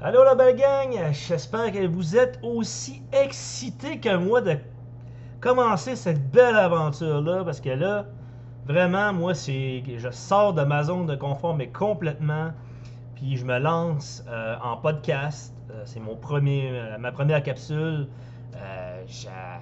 Allô la belle gang, j'espère que vous êtes aussi excités que moi de commencer cette belle aventure-là, parce que là, vraiment, moi, c'est je sors de ma zone de confort, mais complètement, puis je me lance euh, en podcast. Euh, c'est mon premier, euh, ma première capsule. J'a-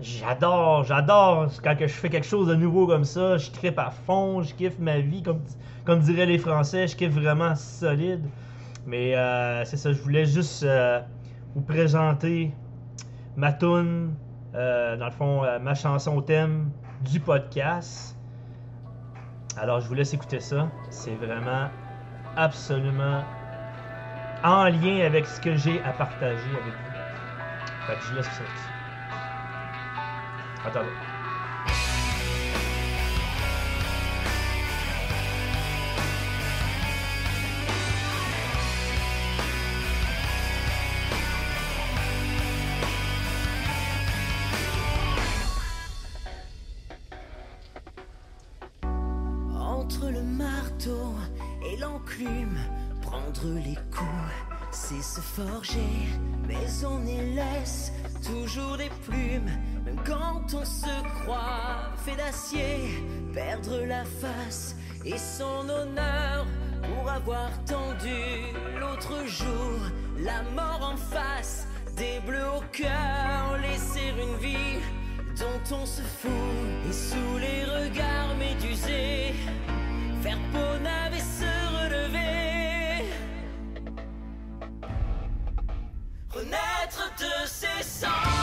j'adore, j'adore quand je fais quelque chose de nouveau comme ça. Je tripe à fond, je kiffe ma vie, comme, comme diraient les Français, je kiffe vraiment solide. Mais euh, c'est ça, je voulais juste euh, vous présenter ma tune, euh, dans le fond, ma chanson thème du podcast. Alors, je vous laisse écouter ça. C'est vraiment absolument en lien avec ce que j'ai à partager avec vous. Fait que je laisse ça. Attendez. Laisse toujours des plumes, même quand on se croit fait d'acier, perdre la face et son honneur pour avoir tendu l'autre jour. La mort en face, des bleus au cœur, laisser une vie dont on se fout. Et sous les regards médusés faire peau ses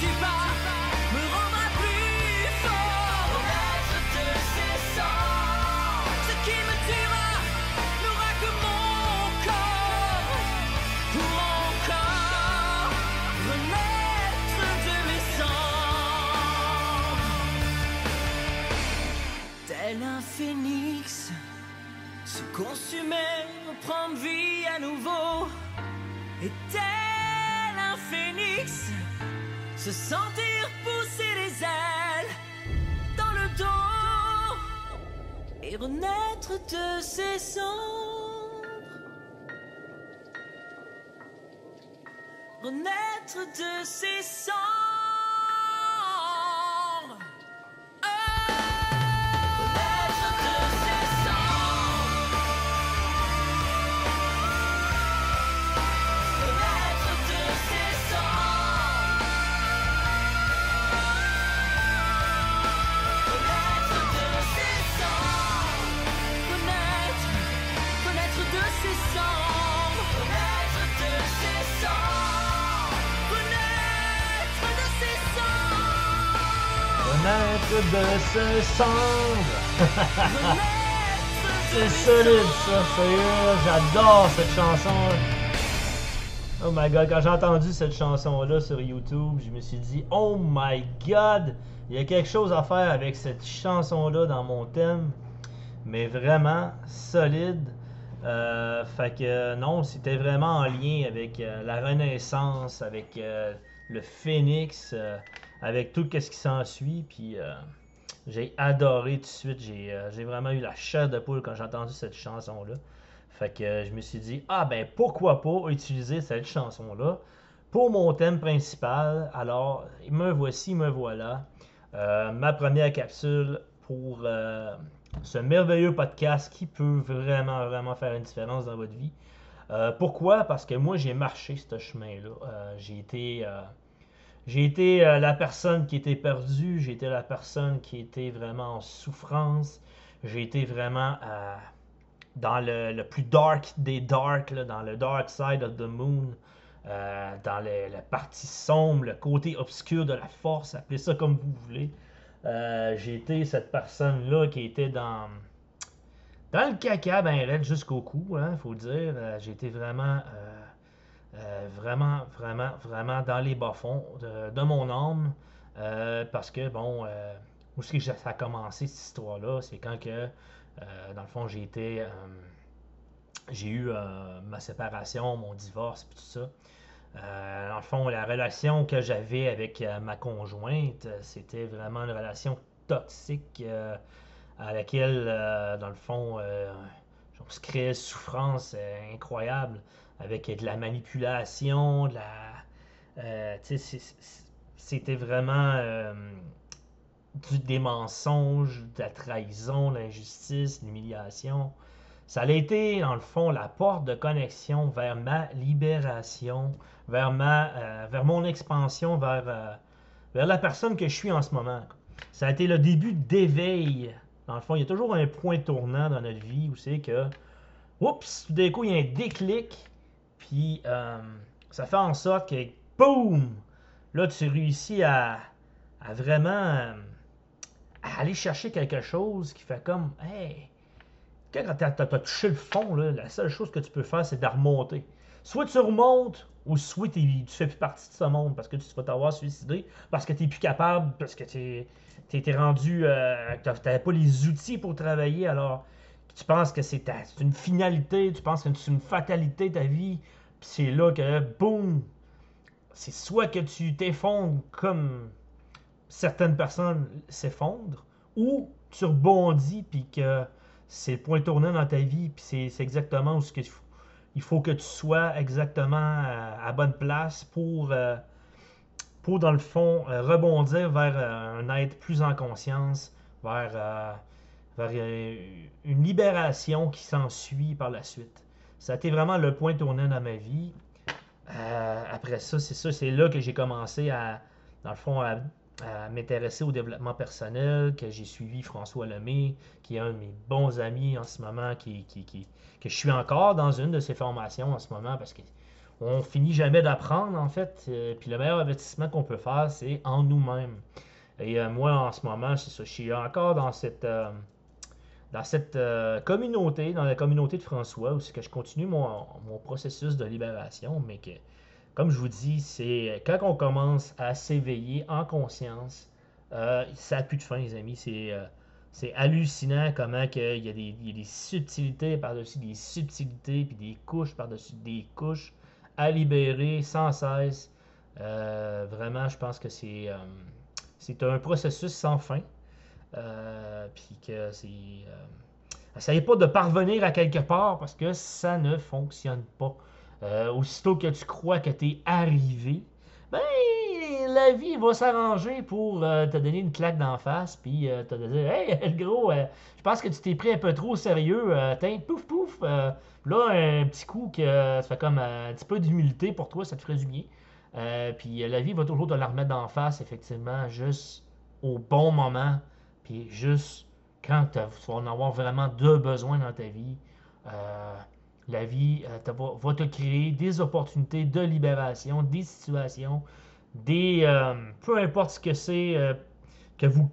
ce qui ses cendres. Renaître de ses cendres. De ses cendres. C'est de solide ça, sérieux, j'adore cette chanson. Oh my god, quand j'ai entendu cette chanson-là sur YouTube, je me suis dit, oh my god, il y a quelque chose à faire avec cette chanson-là dans mon thème. Mais vraiment solide. Euh, fait que non, c'était vraiment en lien avec euh, la Renaissance, avec euh, le Phénix, avec tout ce qui s'ensuit. Puis euh, j'ai adoré tout de suite. J'ai euh, j'ai vraiment eu la chair de poule quand j'ai entendu cette chanson-là. Fait que euh, je me suis dit, ah ben pourquoi pas utiliser cette chanson-là pour mon thème principal? Alors, me voici, me voilà. Ma première capsule pour ce merveilleux podcast qui peut vraiment, vraiment faire une différence dans votre vie. Pourquoi? Parce que moi, j'ai marché ce chemin-là. J'ai été, j'ai été euh, la personne qui était perdue, j'ai été la personne qui était vraiment en souffrance, j'ai été vraiment euh, dans le, plus dark des dark, là, dans le dark side of the moon, euh, dans la partie sombre, le côté obscur de la force, appelez ça comme vous voulez. J'ai été cette personne-là qui était dans, dans le caca, ben raide jusqu'au cou, hein, faut dire. J'ai été vraiment, euh, vraiment, vraiment, vraiment dans les bas-fonds de, de mon âme. euh, parce que, bon, euh, où est-ce que ça a commencé cette histoire-là? C'est quand que, dans le fond, j'ai été. j'ai eu ma séparation, mon divorce, puis tout ça. Dans le fond, la relation que j'avais avec ma conjointe, c'était vraiment une relation toxique à laquelle, dans le fond, on se créait une souffrance incroyable avec de la manipulation, de la. euh, c'était vraiment euh, du, des mensonges, de la trahison, de l'injustice, l'humiliation. Ça a été, dans le fond, la porte de connexion vers ma libération, vers, ma, euh, vers mon expansion, vers, vers la personne que je suis en ce moment. Ça a été le début d'éveil. Dans le fond, il y a toujours un point tournant dans notre vie où c'est que, oups, tout d'un coup, il y a un déclic, puis euh, ça fait en sorte que, boum, là, tu réussis à, vraiment euh, aller chercher quelque chose qui fait comme, hey, quand tu as, touché le fond, la seule chose que tu peux faire, c'est de remonter. Soit tu remontes, ou soit tu fais plus partie de ce monde parce que tu vas t'avoir suicidé, parce que tu n'es plus capable, parce que tu étais rendu, euh, tu n'avais pas les outils pour travailler, alors tu penses que c'est une finalité, tu penses que c'est une fatalité ta vie, puis c'est là que, boum, c'est soit que tu t'effondres comme certaines personnes s'effondrent, ou tu rebondis, puis que c'est le point tournant dans ta vie, puis c'est exactement où ce que il faut que tu sois exactement à, à bonne place pour, euh, pour dans le fond, euh, rebondir vers euh, un être plus en conscience, vers, euh, vers euh, une libération qui s'ensuit par la suite. Ça a été vraiment le point tournant dans ma vie. Euh, après ça, c'est ça, c'est là que j'ai commencé à, dans le fond, à, m'intéresser au développement personnel, que j'ai suivi François Lemay, qui est un de mes bons amis en ce moment, qui, qui, que je suis encore dans une de ses formations en ce moment, parce que on finit jamais d'apprendre, en fait. Euh, puis le meilleur investissement qu'on peut faire, c'est en nous-mêmes. Et moi, en ce moment, c'est ça, je suis encore dans cette, dans cette euh, communauté, dans la communauté de François, où c'est que je continue mon, mon processus de libération, mais que, comme je vous dis, c'est quand on commence à s'éveiller en conscience, euh, ça n'a plus de fin, les amis. C'est euh, hallucinant comment il y, a des, y a des subtilités par-dessus des subtilités, puis des couches par-dessus des couches à libérer sans cesse. Euh, vraiment, je pense que c'est euh, c'est un processus sans fin. Euh, puis que c'est. Euh, essayez pas de parvenir à quelque part parce que ça ne fonctionne pas. Euh, aussitôt que tu crois que tu es arrivé, ben la vie va s'arranger pour te donner une claque d'en face, puis te dire Hey, le gros, je pense que tu t'es pris un peu trop au sérieux. Tiens, pouf, pouf. là, un petit coup que ça fait comme un petit peu d'humilité pour toi, ça te ferait du bien. Puis la vie va toujours te la remettre d'en face, effectivement, juste au bon moment, juste quand tu vas en avoir vraiment deux besoins dans ta vie. Euh, la vie euh, va, te créer des opportunités de libération, des situations, des euh, peu importe ce que c'est que vous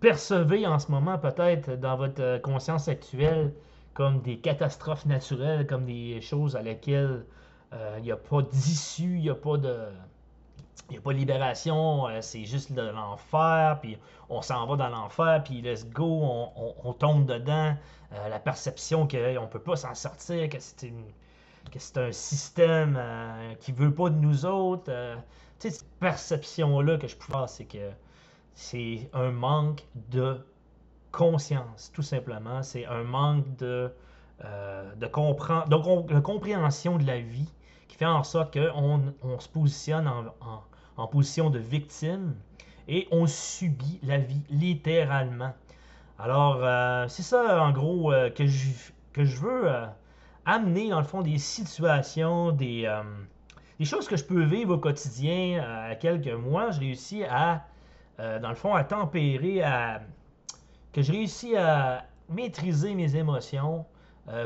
percevez en ce moment peut-être dans votre conscience actuelle comme des catastrophes naturelles, comme des choses à laquelle il n'y a pas d'issue, il n'y a pas de il n'y a pas de libération, euh, c'est juste de l'enfer, puis on s'en va dans l'enfer, puis let's go, on, tombe dedans. Euh, la perception qu'on ne peut pas s'en sortir, que c'est que c'est un système qui veut pas de nous autres. tu sais, cette perception-là que je pouvais avoir, c'est que c'est un manque de conscience, tout simplement. C'est un manque de, de, de, compréhension de la vie qui fait en sorte qu'on on se positionne en en position de victime et on subit la vie littéralement. Alors, euh, c'est ça en gros euh, que, je, que je veux euh, amener dans le fond des situations, des, des, choses que je peux vivre au quotidien à quelques mois. Je réussis à, dans le fond, à tempérer, à, que je réussis à maîtriser mes émotions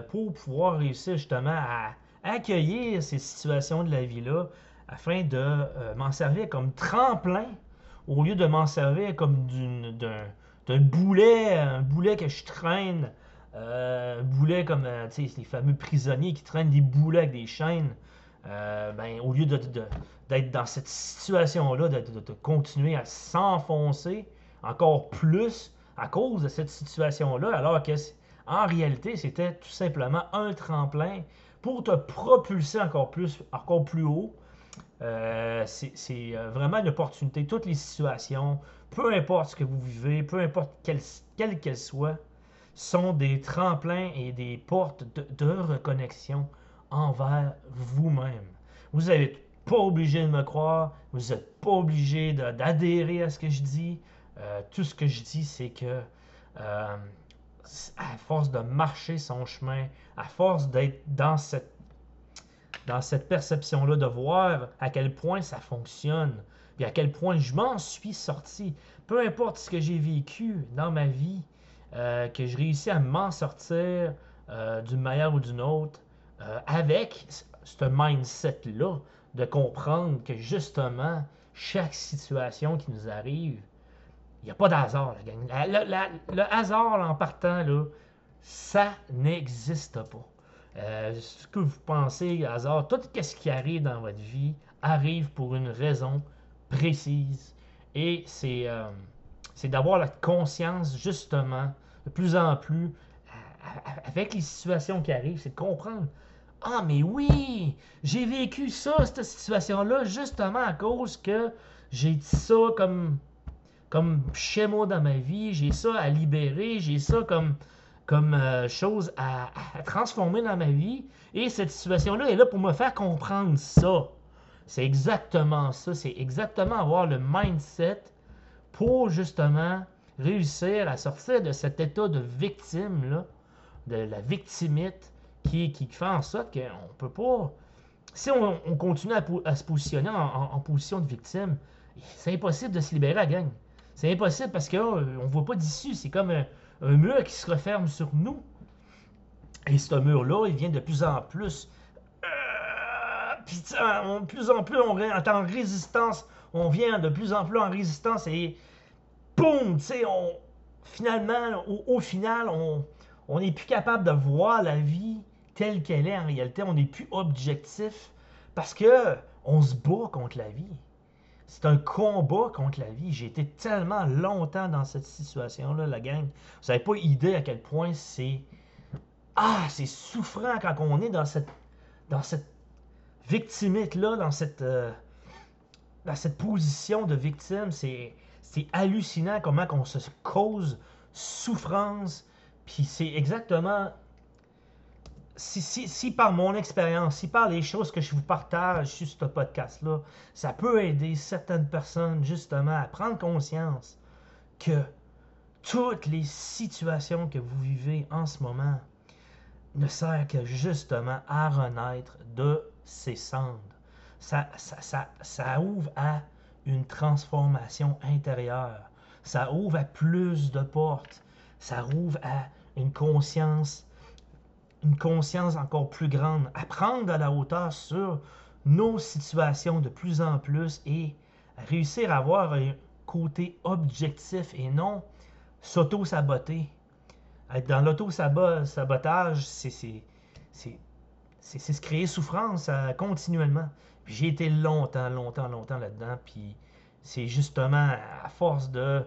pour pouvoir réussir justement à accueillir ces situations de la vie-là afin de euh, m'en servir comme tremplin au lieu de m'en servir comme d'un boulet, un boulet que je traîne, euh, un boulet comme euh, les fameux prisonniers qui traînent des boulets avec des chaînes. ben, au lieu d'être dans cette situation-là, de, de, continuer à s'enfoncer encore plus à cause de cette situation-là, alors que en réalité, c'était tout simplement un tremplin pour te propulser encore plus, encore plus haut euh, c'est euh, vraiment une opportunité. Toutes les situations, peu importe ce que vous vivez, peu importe quelle qu'elles soient, sont des tremplins et des portes de, reconnexion envers vous-même. Vous n'êtes pas obligé de me croire, vous n'êtes pas obligé d'adhérer à ce que je dis. Euh, tout ce que je dis, c'est que à force de marcher son chemin, à force d'être dans cette perception-là, de voir à quel point ça fonctionne, puis à quel point je m'en suis sorti. Peu importe ce que j'ai vécu dans ma vie, euh, que je réussis à m'en sortir euh, d'une manière ou d'une autre, euh, avec ce mindset-là, de comprendre que justement, chaque situation qui nous arrive, il n'y a pas d'hasard, le hasard en partant, là, ça n'existe pas. Euh, ce que vous pensez, hasard, tout ce qui arrive dans votre vie arrive pour une raison précise. Et c'est euh, d'avoir la conscience, justement, de plus en plus, euh, avec les situations qui arrivent, c'est de comprendre. Ah, mais oui, j'ai vécu ça, cette situation-là, justement à cause que j'ai dit ça comme, comme schéma dans ma vie, j'ai ça à libérer, j'ai ça comme comme euh, chose à, transformer dans ma vie. Et cette situation-là est là pour me faire comprendre ça. C'est exactement ça. C'est exactement avoir le mindset pour justement réussir à sortir de cet état de victime, là, de la victimite, qui, qui fait en sorte qu'on ne peut pas. Si on, continue à, se positionner en, position de victime, c'est impossible de se libérer la gang. C'est impossible parce qu'on ne voit pas d'issue. C'est comme un mur qui se referme sur nous. Et ce mur-là, il vient de plus en plus. Euh, puis, de plus en plus, on est en résistance. On vient de plus en plus en résistance et boum, tu sais, on, finalement, au, final, on n'est plus capable de voir la vie telle qu'elle est en réalité. On n'est plus objectif parce que on se bat contre la vie. C'est un combat contre la vie. J'ai été tellement longtemps dans cette situation-là, la gang. Vous n'avez pas idée à quel point c'est. Ah, c'est souffrant quand on est dans cette. dans cette victimite-là, dans cette. Euh, dans cette position de victime. C'est. C'est hallucinant comment on se cause souffrance. Puis c'est exactement si, par mon expérience, si par les choses que je vous partage sur ce podcast-là, ça peut aider certaines personnes justement à prendre conscience que toutes les situations que vous vivez en ce moment ne servent que justement à renaître de ces cendres. Ça, ça, ça ouvre à une transformation intérieure. Ça ouvre à plus de portes. Ça ouvre à une conscience une conscience encore plus grande, à prendre à la hauteur sur nos situations de plus en plus et réussir à avoir un côté objectif et non s'auto-saboter. Être dans l'auto-sabotage, c'est se créer souffrance euh, continuellement. J'ai été longtemps, longtemps, longtemps là-dedans. Puis c'est justement à force de,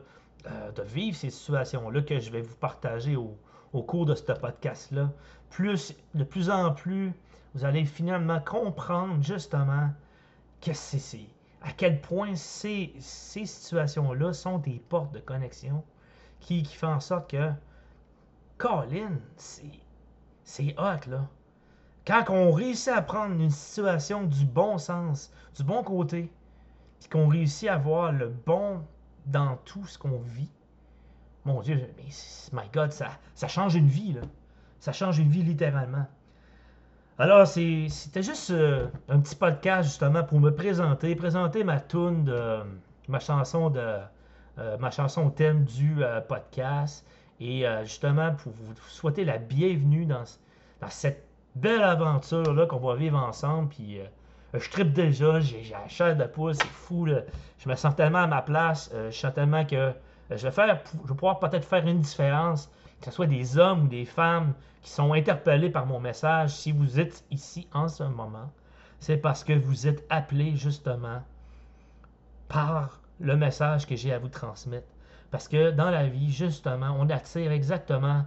euh, de vivre ces situations-là que je vais vous partager au, au cours de ce podcast-là. Plus, de plus en plus, vous allez finalement comprendre justement que c'est, à quel point ces, situations-là sont des portes de connexion qui, qui font en sorte que, Colin, c'est, c'est hot, là. Quand on réussit à prendre une situation du bon sens, du bon côté, puis qu'on réussit à voir le bon dans tout ce qu'on vit, mon Dieu, mais my God, ça, change une vie, là. Ça change une vie littéralement. Alors, c'était juste euh, un petit podcast justement pour me présenter, présenter ma tune de ma chanson de euh, ma chanson thème du euh, podcast et justement pour vous souhaiter la bienvenue dans, cette belle aventure là qu'on va vivre ensemble. Puis je tripe déjà, j'ai la chair de poule, c'est fou. Je me sens tellement à ma place, je sens tellement que je vais faire, je vais pouvoir peut-être faire une différence que ce soit des hommes ou des femmes qui sont interpellés par mon message, si vous êtes ici en ce moment, c'est parce que vous êtes appelés justement par le message que j'ai à vous transmettre. Parce que dans la vie, justement, on attire exactement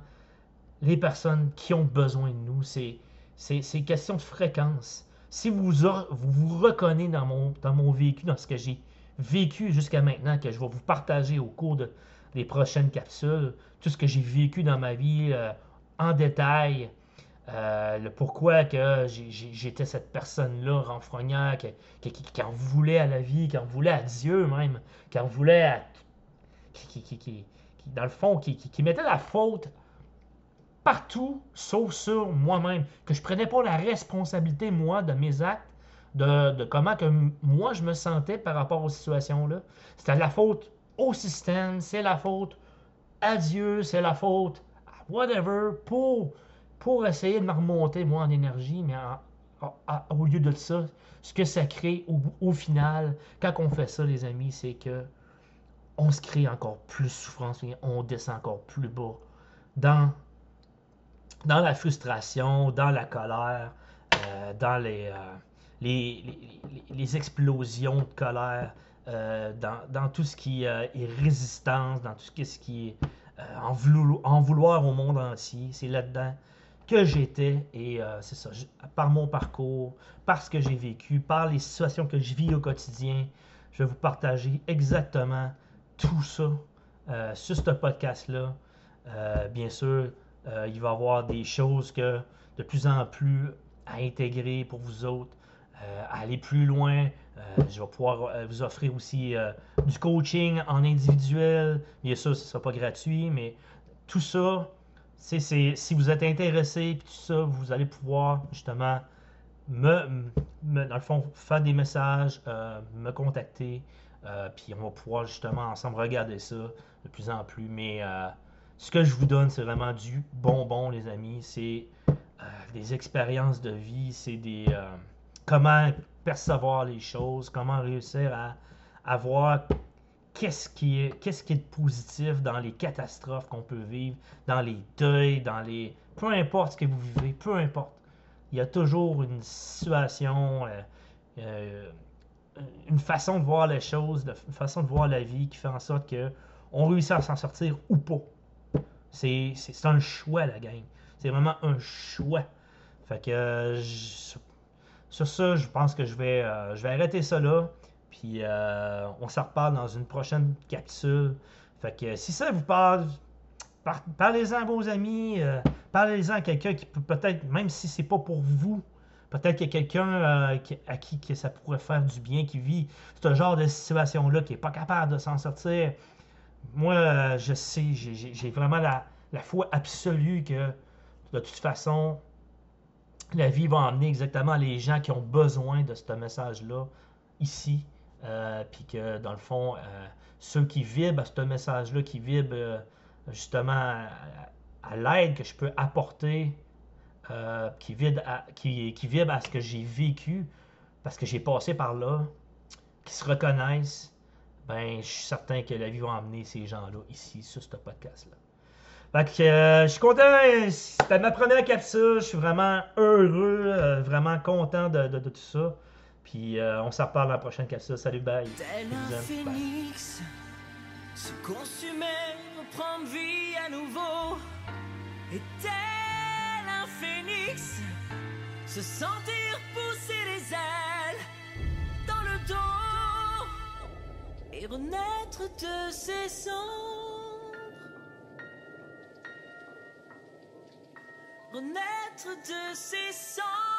les personnes qui ont besoin de nous. C'est, c'est, question de fréquence. Si vous vous, vous reconnaissez dans mon, dans mon vécu, dans ce que j'ai vécu jusqu'à maintenant, que je vais vous partager au cours de, des prochaines capsules, tout ce que j'ai vécu dans ma vie euh, en détail, euh, le pourquoi que j'étais cette personne-là renfrognard, qui, qui, en voulait à la vie, qui en voulait à Dieu même, qui en voulait à. qui, qui dans le fond, qui, mettait la faute partout sauf sur moi-même, que je prenais pas la responsabilité, moi, de mes actes, de, comment que moi je me sentais par rapport aux situations-là. C'était la faute au système, c'est la faute à Dieu, c'est la faute à whatever, pour, pour essayer de me remonter, moi, en énergie, mais au lieu de ça, ce que ça crée au, au, final, quand on fait ça, les amis, c'est que on se crée encore plus souffrance, on descend encore plus bas dans, dans la frustration, dans la colère, euh, dans les, euh, les, les, explosions de colère, euh, dans, tout ce qui euh, est résistance, dans tout ce qui est euh, en, vouloir, au monde entier. C'est là-dedans que j'étais et c'est ça, par mon parcours, par ce que j'ai vécu, par les situations que je vis au quotidien, je vais vous partager exactement tout ça sur ce podcast-là. bien sûr, il va y avoir des choses que de plus en plus à intégrer pour vous autres, à aller plus loin, euh, je vais pouvoir euh, vous offrir aussi euh, du coaching en individuel. Bien sûr, ce ne sera pas gratuit, mais tout ça, si vous êtes intéressé, puis tout ça, vous allez pouvoir justement me, dans le fond, faire des messages, me contacter, puis on va pouvoir justement ensemble regarder ça de plus en plus. Mais ce que je vous donne, c'est vraiment du bonbon, les amis. C'est des expériences de vie, c'est des comment percevoir les choses, comment réussir à, voir qu'est-ce qui, est, qu'est-ce qui est positif dans les catastrophes qu'on peut vivre, dans les deuils, dans les... Peu importe ce que vous vivez, peu importe. Il y a toujours une situation, euh, euh, une façon de voir les choses, une façon de voir la vie qui fait en sorte que on réussit à s'en sortir ou pas. C'est, un choix, la gang. C'est vraiment un choix. Fait que sur ça, je pense que je vais, euh, arrêter ça là. Puis euh, on s'en reparle dans une prochaine capsule. Fait que si ça vous parle, parlez-en à vos amis, euh, parlez-en à quelqu'un qui peut peut-être, même si c'est pas pour vous, peut-être qu'il y a quelqu'un à qui ça pourrait faire du bien, qui vit ce genre de situation-là, qui n'est pas capable de s'en sortir. Moi, je sais, j'ai vraiment la foi absolue que de toute façon, la vie va emmener exactement les gens qui ont besoin de ce message-là ici. Euh, puis que dans le fond, euh, ceux qui vibrent à ce message-là, qui vibrent euh, justement à, l'aide que je peux apporter, qui, vibrent à, ce que j'ai vécu, parce que j'ai passé par là, qui se reconnaissent, ben je suis certain que la vie va emmener ces gens-là ici, sur ce podcast-là. Fait que euh, je suis content, c'était ma première capsule, je suis vraiment heureux, euh, vraiment content de, de- de tout ça. Puis euh, on s'en reparle dans la prochaine capsule. Salut, bye. Tel un phénix, se consumer, reprendre vie à nouveau. Et tel un phénix, se sentir pousser les ailes dans le dos et renaître de ses cendres. Renaître de ses cendres.